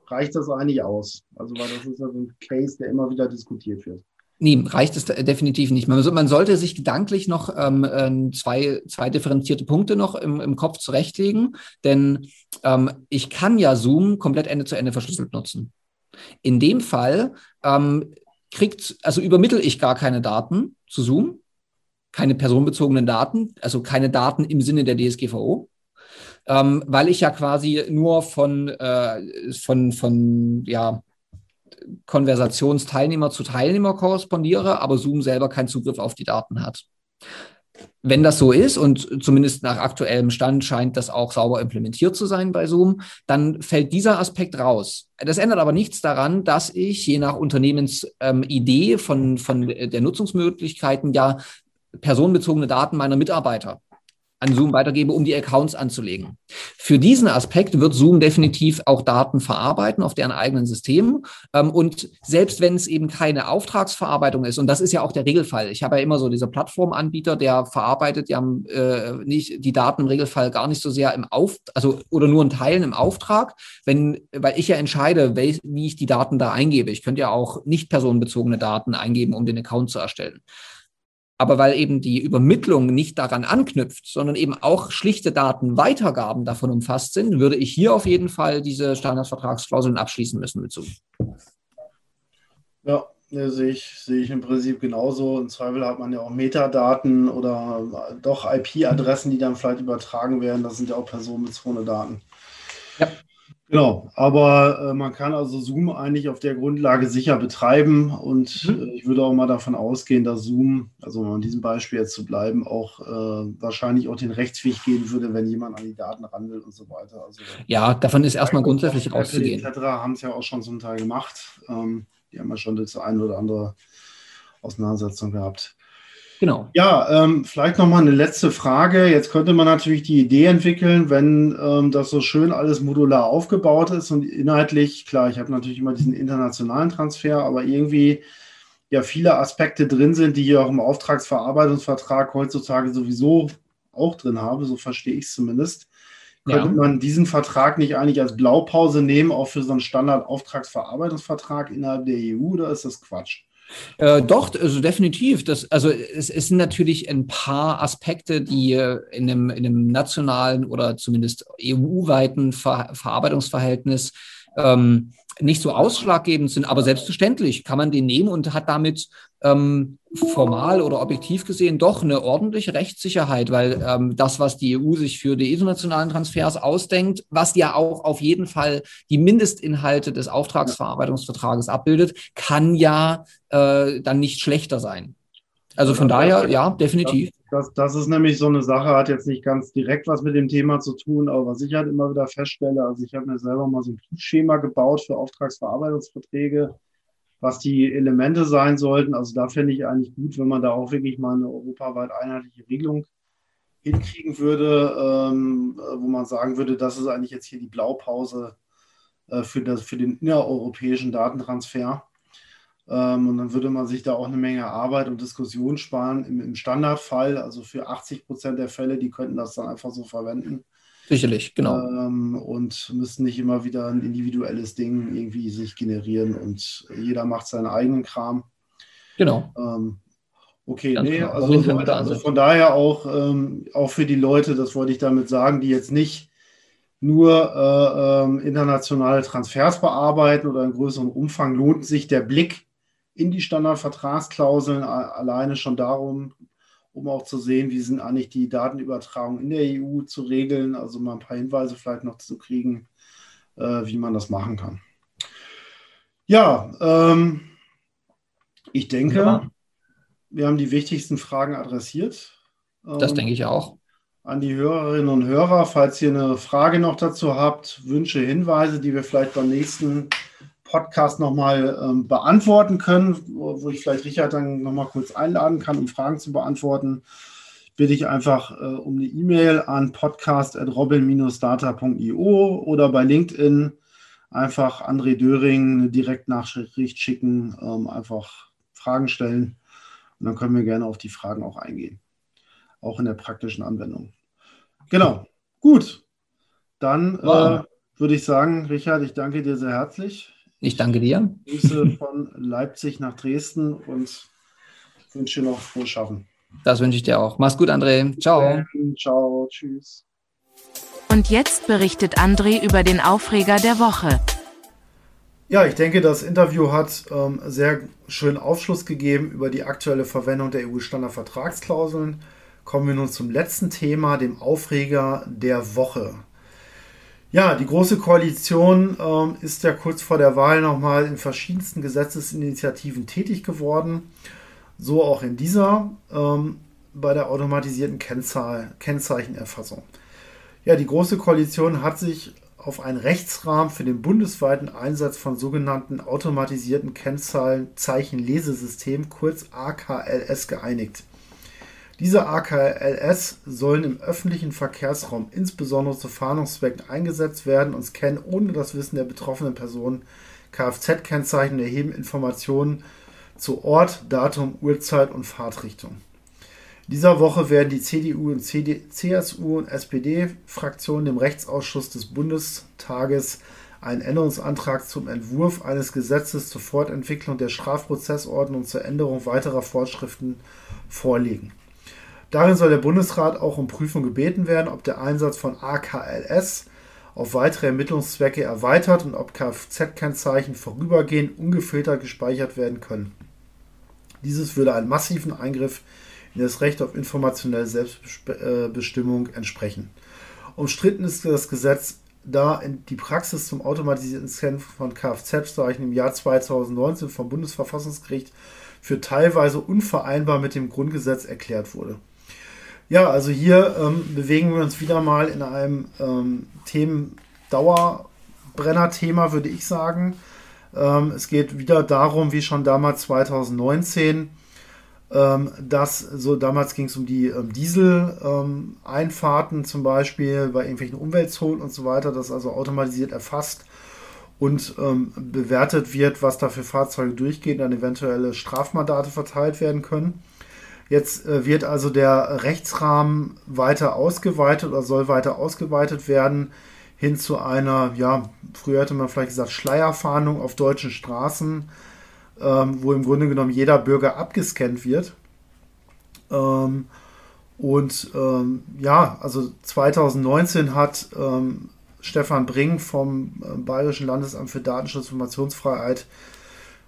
reicht das eigentlich aus? Also, weil das ist ja so ein Case, der immer wieder diskutiert wird. Nee, reicht es definitiv nicht. Man, man sollte sich gedanklich noch ähm, ähm, zwei, zwei differenzierte Punkte noch im, im Kopf zurechtlegen, denn ähm, ich kann ja Zoom komplett Ende zu Ende verschlüsselt nutzen. In dem Fall ähm, kriegt, also übermittel ich gar keine Daten zu Zoom, keine personenbezogenen Daten, also keine Daten im Sinne der DSGVO, ähm, weil ich ja quasi nur von, äh, von, von ja, Konversationsteilnehmer zu Teilnehmer korrespondiere, aber Zoom selber keinen Zugriff auf die Daten hat. Wenn das so ist und zumindest nach aktuellem Stand scheint das auch sauber implementiert zu sein bei Zoom, dann fällt dieser Aspekt raus. Das ändert aber nichts daran, dass ich je nach Unternehmensidee ähm, von, von der Nutzungsmöglichkeiten ja personenbezogene Daten meiner Mitarbeiter an Zoom weitergebe, um die Accounts anzulegen. Für diesen Aspekt wird Zoom definitiv auch Daten verarbeiten auf deren eigenen Systemen. Ähm, und selbst wenn es eben keine Auftragsverarbeitung ist, und das ist ja auch der Regelfall, ich habe ja immer so diese Plattformanbieter, der verarbeitet ja äh, nicht die Daten im Regelfall gar nicht so sehr im Auf, also oder nur in Teilen im Auftrag, wenn, weil ich ja entscheide, wie ich die Daten da eingebe. Ich könnte ja auch nicht personenbezogene Daten eingeben, um den Account zu erstellen. Aber weil eben die Übermittlung nicht daran anknüpft, sondern eben auch schlichte Datenweitergaben davon umfasst sind, würde ich hier auf jeden Fall diese Standardvertragsklauseln abschließen müssen mit Zoom. Ja, sehe ich, sehe ich im Prinzip genauso. Im Zweifel hat man ja auch Metadaten oder doch IP-Adressen, die dann vielleicht übertragen werden. Das sind ja auch personenbezogene Daten. Ja. Genau, aber äh, man kann also Zoom eigentlich auf der Grundlage sicher betreiben und mhm. äh, ich würde auch mal davon ausgehen, dass Zoom, also um an diesem Beispiel jetzt zu bleiben, auch äh, wahrscheinlich auch den Rechtsweg gehen würde, wenn jemand an die Daten ran will und so weiter. Also, ja, davon ist erstmal grundsätzlich auszugehen. Etc. haben es ja auch schon zum Teil gemacht. Ähm, die haben ja schon das eine oder andere Auseinandersetzung gehabt. Genau. Ja, ähm, vielleicht nochmal eine letzte Frage. Jetzt könnte man natürlich die Idee entwickeln, wenn ähm, das so schön alles modular aufgebaut ist und inhaltlich, klar, ich habe natürlich immer diesen internationalen Transfer, aber irgendwie ja viele Aspekte drin sind, die hier auch im Auftragsverarbeitungsvertrag heutzutage sowieso auch drin habe, so verstehe ich es zumindest. Könnte ja. man diesen Vertrag nicht eigentlich als Blaupause nehmen, auch für so einen Standard-Auftragsverarbeitungsvertrag innerhalb der EU, oder ist das Quatsch? Äh, doch, also definitiv. Das, also es, es sind natürlich ein paar Aspekte, die in einem, in einem nationalen oder zumindest EU-weiten Ver Verarbeitungsverhältnis ähm, nicht so ausschlaggebend sind, aber selbstverständlich kann man den nehmen und hat damit ähm, formal oder objektiv gesehen doch eine ordentliche Rechtssicherheit, weil ähm, das, was die EU sich für die internationalen Transfers ausdenkt, was ja auch auf jeden Fall die Mindestinhalte des Auftragsverarbeitungsvertrages abbildet, kann ja äh, dann nicht schlechter sein. Also von daher, ja, definitiv. Das, das, ist nämlich so eine Sache, hat jetzt nicht ganz direkt was mit dem Thema zu tun, aber was ich halt immer wieder feststelle, also ich habe mir selber mal so ein Schema gebaut für Auftragsverarbeitungsverträge, was die Elemente sein sollten. Also da finde ich eigentlich gut, wenn man da auch wirklich mal eine europaweit einheitliche Regelung hinkriegen würde, ähm, wo man sagen würde, das ist eigentlich jetzt hier die Blaupause äh, für, das, für den innereuropäischen Datentransfer. Ähm, und dann würde man sich da auch eine Menge Arbeit und Diskussion sparen. Im, im Standardfall, also für 80 Prozent der Fälle, die könnten das dann einfach so verwenden. Sicherlich, genau. Ähm, und müssten nicht immer wieder ein individuelles Ding irgendwie sich generieren und jeder macht seinen eigenen Kram. Genau. Ähm, okay, Ganz nee, genau. also, Fall also, von daher auch, ähm, auch für die Leute, das wollte ich damit sagen, die jetzt nicht nur äh, ähm, internationale Transfers bearbeiten oder in größerem Umfang, lohnt sich der Blick in die Standardvertragsklauseln alleine schon darum, um auch zu sehen, wie sind eigentlich die Datenübertragungen in der EU zu regeln, also mal ein paar Hinweise vielleicht noch zu kriegen, äh, wie man das machen kann. Ja, ähm, ich denke, Wunderbar. wir haben die wichtigsten Fragen adressiert. Das Ähm, denke ich auch. an die Hörerinnen und Hörer, falls ihr eine Frage noch dazu habt, Wünsche, Hinweise, die wir vielleicht beim nächsten Podcast nochmal ähm, beantworten können, wo, wo ich vielleicht Richard dann nochmal kurz einladen kann, um Fragen zu beantworten, bitte ich einfach äh, um eine E-Mail an podcast.robin-data.io oder bei LinkedIn einfach André Döring eine Direktnachricht schicken, ähm, einfach Fragen stellen und dann können wir gerne auf die Fragen auch eingehen auch in der praktischen Anwendung. Genau, gut. Dann äh, würde ich sagen, Richard, ich danke dir sehr herzlich. Ich danke dir. Grüße von Leipzig nach Dresden und wünsche dir noch frohes Schaffen. Das wünsche ich dir auch. Mach's gut, André. Ciao. Ciao, tschüss. Und jetzt berichtet André über den Aufreger der Woche. Ja, ich denke, das Interview hat ähm, sehr schön Aufschluss gegeben über die aktuelle Verwendung der EU-Standardvertragsklauseln. Kommen wir nun zum letzten Thema, dem Aufreger der Woche. Ja, die Große Koalition ähm, ist ja kurz vor der Wahl nochmal in verschiedensten Gesetzesinitiativen tätig geworden. So auch in dieser ähm, bei der automatisierten Kennzahl, Kennzeichenerfassung. Ja, die Große Koalition hat sich auf einen Rechtsrahmen für den bundesweiten Einsatz von sogenannten automatisierten Kennzeichenlesesystemen, kurz AKLS, geeinigt. Diese AKLS sollen im öffentlichen Verkehrsraum insbesondere zu Fahndungszwecken eingesetzt werden und scannen ohne das Wissen der betroffenen Person Kfz-Kennzeichen und erheben Informationen zu Ort, Datum, Uhrzeit und Fahrtrichtung. Dieser Woche werden die CDU und CD, CSU und SPD-Fraktionen dem Rechtsausschuss des Bundestages einen Änderungsantrag zum Entwurf eines Gesetzes zur Fortentwicklung der Strafprozessordnung zur Änderung weiterer Vorschriften vorlegen. Darin soll der Bundesrat auch um Prüfung gebeten werden, ob der Einsatz von AKLS auf weitere Ermittlungszwecke erweitert und ob Kfz-Kennzeichen vorübergehend ungefiltert gespeichert werden können. Dieses würde einen massiven Eingriff in das Recht auf informationelle Selbstbestimmung entsprechen. Umstritten ist das Gesetz, da die Praxis zum automatisierten Scannen von Kfz-Zeichen im Jahr 2019 vom Bundesverfassungsgericht für teilweise unvereinbar mit dem Grundgesetz erklärt wurde. Ja, also hier ähm, bewegen wir uns wieder mal in einem ähm, Themen-Dauerbrenner-Thema, würde ich sagen. Ähm, es geht wieder darum, wie schon damals 2019, ähm, dass so damals ging es um die ähm, Diesel-Einfahrten zum Beispiel bei irgendwelchen Umweltzonen und so weiter, das also automatisiert erfasst und ähm, bewertet wird, was da für Fahrzeuge durchgehen, dann eventuelle Strafmandate verteilt werden können. Jetzt äh, wird also der Rechtsrahmen weiter ausgeweitet oder soll weiter ausgeweitet werden hin zu einer, ja, früher hätte man vielleicht gesagt, Schleierfahndung auf deutschen Straßen, ähm, wo im Grunde genommen jeder Bürger abgescannt wird. Ähm, und ähm, ja, also 2019 hat ähm, Stefan Bring vom äh, Bayerischen Landesamt für Datenschutz und Informationsfreiheit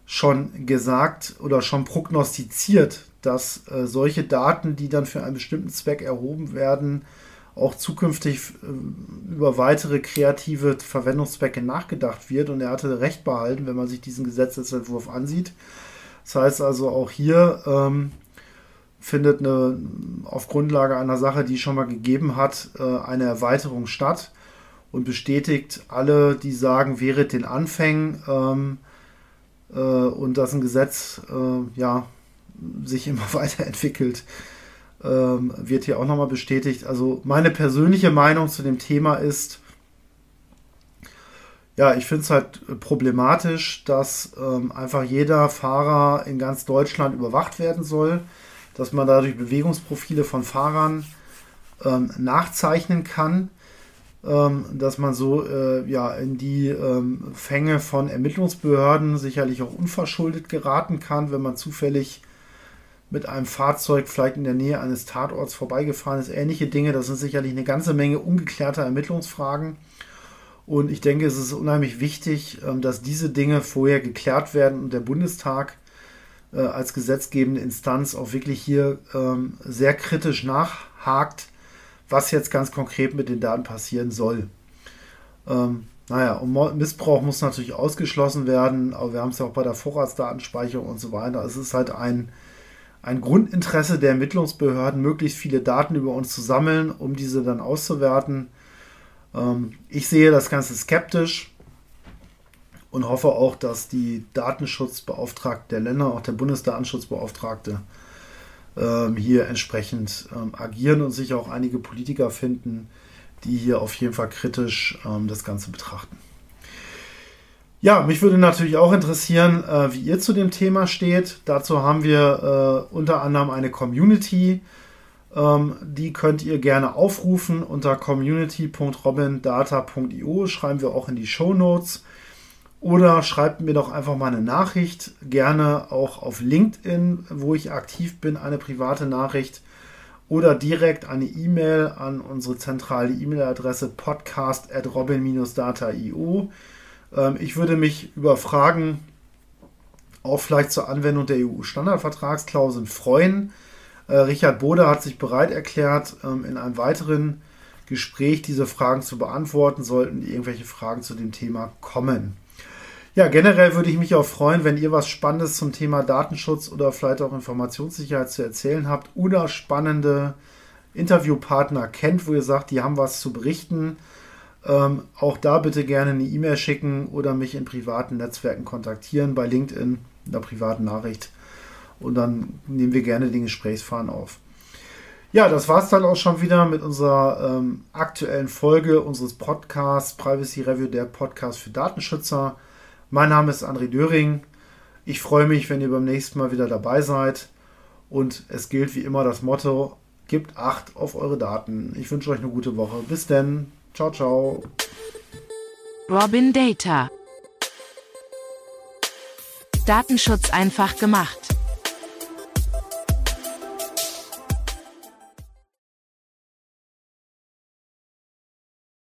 schon gesagt oder schon prognostiziert, dass äh, solche Daten, die dann für einen bestimmten Zweck erhoben werden, auch zukünftig äh, über weitere kreative Verwendungszwecke nachgedacht wird. Und er hatte recht behalten, wenn man sich diesen Gesetzesentwurf ansieht. Das heißt also auch hier ähm, findet eine, auf Grundlage einer Sache, die schon mal gegeben hat, äh, eine Erweiterung statt und bestätigt alle, die sagen, während den Anfängen ähm, äh, und dass ein Gesetz äh, ja, sich immer weiterentwickelt, ähm, wird hier auch nochmal bestätigt. Also meine persönliche Meinung zu dem Thema ist, ja, ich finde es halt problematisch, dass ähm, einfach jeder Fahrer in ganz Deutschland überwacht werden soll, dass man dadurch Bewegungsprofile von Fahrern ähm, nachzeichnen kann, ähm, dass man so äh, ja in die ähm, Fänge von Ermittlungsbehörden sicherlich auch unverschuldet geraten kann, wenn man zufällig mit einem Fahrzeug vielleicht in der Nähe eines Tatorts vorbeigefahren ist. Ähnliche Dinge, das sind sicherlich eine ganze Menge ungeklärter Ermittlungsfragen. Und ich denke, es ist unheimlich wichtig, ähm, dass diese Dinge vorher geklärt werden und der Bundestag äh, als gesetzgebende Instanz auch wirklich hier ähm, sehr kritisch nachhakt, was jetzt ganz konkret mit den Daten passieren soll. Ähm, naja, und Missbrauch muss natürlich ausgeschlossen werden, aber wir haben es ja auch bei der Vorratsdatenspeicherung und so weiter. Es ist halt ein, ein Grundinteresse der Ermittlungsbehörden, möglichst viele Daten über uns zu sammeln, um diese dann auszuwerten. Ähm, ich sehe das Ganze skeptisch und hoffe auch, dass die Datenschutzbeauftragte der Länder, auch der Bundesdatenschutzbeauftragte, ähm, hier entsprechend ähm, agieren und sich auch einige Politiker finden, die hier auf jeden Fall kritisch ähm, das Ganze betrachten. Ja, mich würde natürlich auch interessieren, äh, wie ihr zu dem Thema steht. Dazu haben wir äh, unter anderem eine Community, ähm, die könnt ihr gerne aufrufen unter community.robindata.io. Schreiben wir auch in die Show Notes. Oder schreibt mir doch einfach mal eine Nachricht, gerne auch auf LinkedIn, wo ich aktiv bin, eine private Nachricht. Oder direkt eine E-Mail an unsere zentrale E-Mail-Adresse podcast.robin-data.io. Ähm, ich würde mich über Fragen auch vielleicht zur Anwendung der EU-Standardvertragsklauseln freuen. Äh, Richard Bode hat sich bereit erklärt, ähm, in einem weiteren Gespräch diese Fragen zu beantworten, sollten irgendwelche Fragen zu dem Thema kommen. Ja, generell würde ich mich auch freuen, wenn ihr was Spannendes zum Thema Datenschutz oder vielleicht auch Informationssicherheit zu erzählen habt oder spannende Interviewpartner kennt, wo ihr sagt, die haben was zu berichten. Ähm, auch da bitte gerne eine E-Mail schicken oder mich in privaten Netzwerken kontaktieren, bei LinkedIn, in der privaten Nachricht und dann nehmen wir gerne den Gesprächsfahren auf. Ja, das war es dann auch schon wieder mit unserer ähm, aktuellen Folge unseres Podcasts Privacy Review, der Podcast für Datenschützer. Mein Name ist André Döring. Ich freue mich, wenn ihr beim nächsten Mal wieder dabei seid. Und es gilt wie immer das Motto, gebt Acht auf eure Daten. Ich wünsche euch eine gute Woche. Bis denn. Ciao, ciao. Robin Data. Datenschutz einfach gemacht.